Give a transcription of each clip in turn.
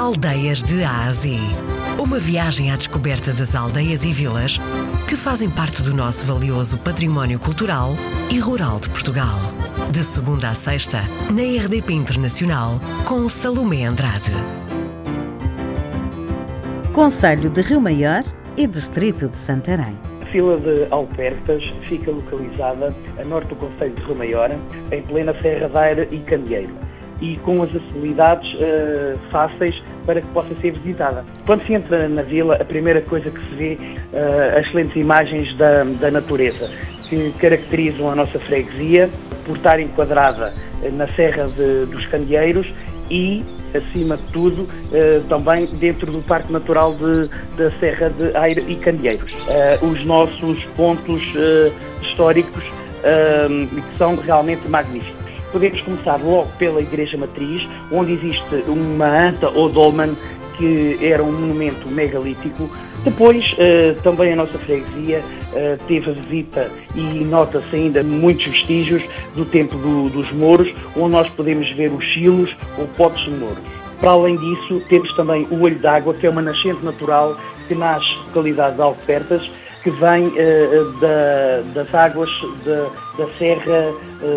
Aldeias de Ásia. Uma viagem à descoberta das aldeias e vilas que fazem parte do nosso valioso património cultural e rural de Portugal. De segunda a sexta, na RDP Internacional, com Salomé Andrade. Conselho de Rio Maior e Distrito de Santarém. A Vila de Alpertas fica localizada a norte do Conselho de Rio Maior, em plena Serra da Aire e Candeeiro e com as acessibilidades uh, fáceis para que possa ser visitada. Quando se entra na vila, a primeira coisa que se vê uh, as excelentes imagens da, da natureza que caracterizam a nossa freguesia por estar enquadrada na Serra de, dos Candeeiros e, acima de tudo, também dentro do Parque Natural de, da Serra de Aire e Candeeiros. Os nossos pontos históricos que são realmente magníficos. Podemos começar logo pela Igreja Matriz, onde existe uma anta ou dolmen que era um monumento megalítico. Depois, uh, também a nossa freguesia uh, teve a visita e nota-se ainda muitos vestígios do tempo do, dos Mouros, onde nós podemos ver os silos ou potes de Mouros. Para além disso, temos também o Olho d'Água, que é uma nascente natural que nasce na localidade de Alcobertas, que vem uh, da, das águas da, da Serra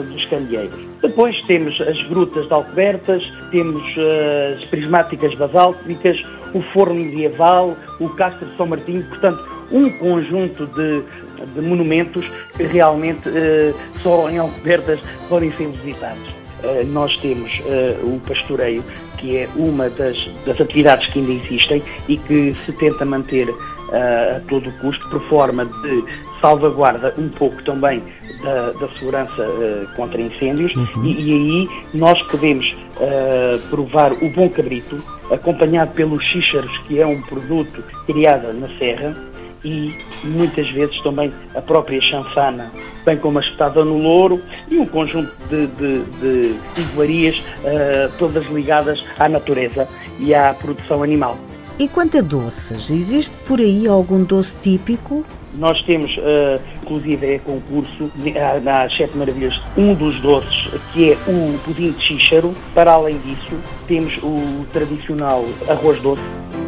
dos Candeeiros. Depois temos as grutas de Alcobertas, temos uh, as prismáticas basálticas, o forno medieval, o castro de São Martinho, portanto, um conjunto de, de monumentos que realmente uh, só em Alcobertas podem ser visitados. Uh, nós temos o pastoreio, que é uma das, das, atividades que ainda existem e que se tenta manter a todo custo, por forma de salvaguarda um pouco também da, da segurança uh, contra incêndios uhum. e, e, aí nós podemos uh, provar o bom cabrito, acompanhado pelos xícharos, que é um produto criado na serra, e muitas vezes também a própria chanfana, bem como a espetada no louro e um conjunto de, de, de iguarias, uh, todas ligadas à natureza e à produção animal. E quanto a doces, existe por aí algum doce típico nós temos, uh, inclusive, é concurso nas Sete Maravilhas, um dos doces, que é o pudim de xícharo. Para além disso, temos o tradicional arroz doce.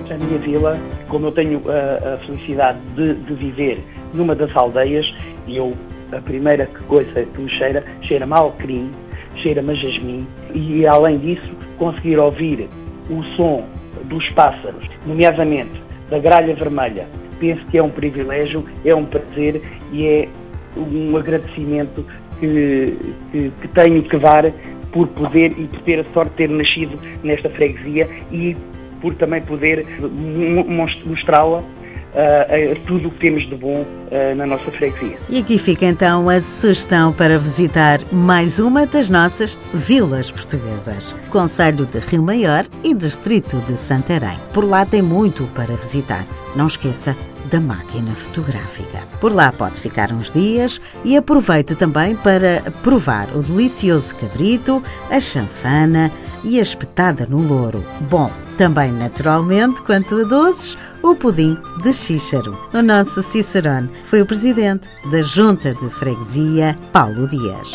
A minha vila, como eu tenho a, a felicidade de, de, viver numa das aldeias, e eu, a primeira coisa que me cheira, cheira-me cheira-me a jasmim, e além disso, conseguir ouvir o som dos pássaros, nomeadamente da gralha vermelha, penso que é um privilégio, é um prazer e é um agradecimento que, que, que tenho que dar por poder e por ter a sorte de ter nascido nesta freguesia e por também poder mostrá-la uh, tudo o que temos de bom uh, na nossa freguesia. E aqui fica então a sugestão para visitar mais uma das nossas vilas portuguesas. Conselho de Rio Maior e Distrito de Santarém. Por lá tem muito para visitar. Não esqueça da máquina fotográfica. Por lá pode ficar uns dias e aproveite também para provar o delicioso cabrito, a chanfana e a espetada no louro. Bom, também naturalmente, quanto a doces, o pudim de xícharo. O nosso Cicerone foi o presidente da Junta de Freguesia, Paulo Dias.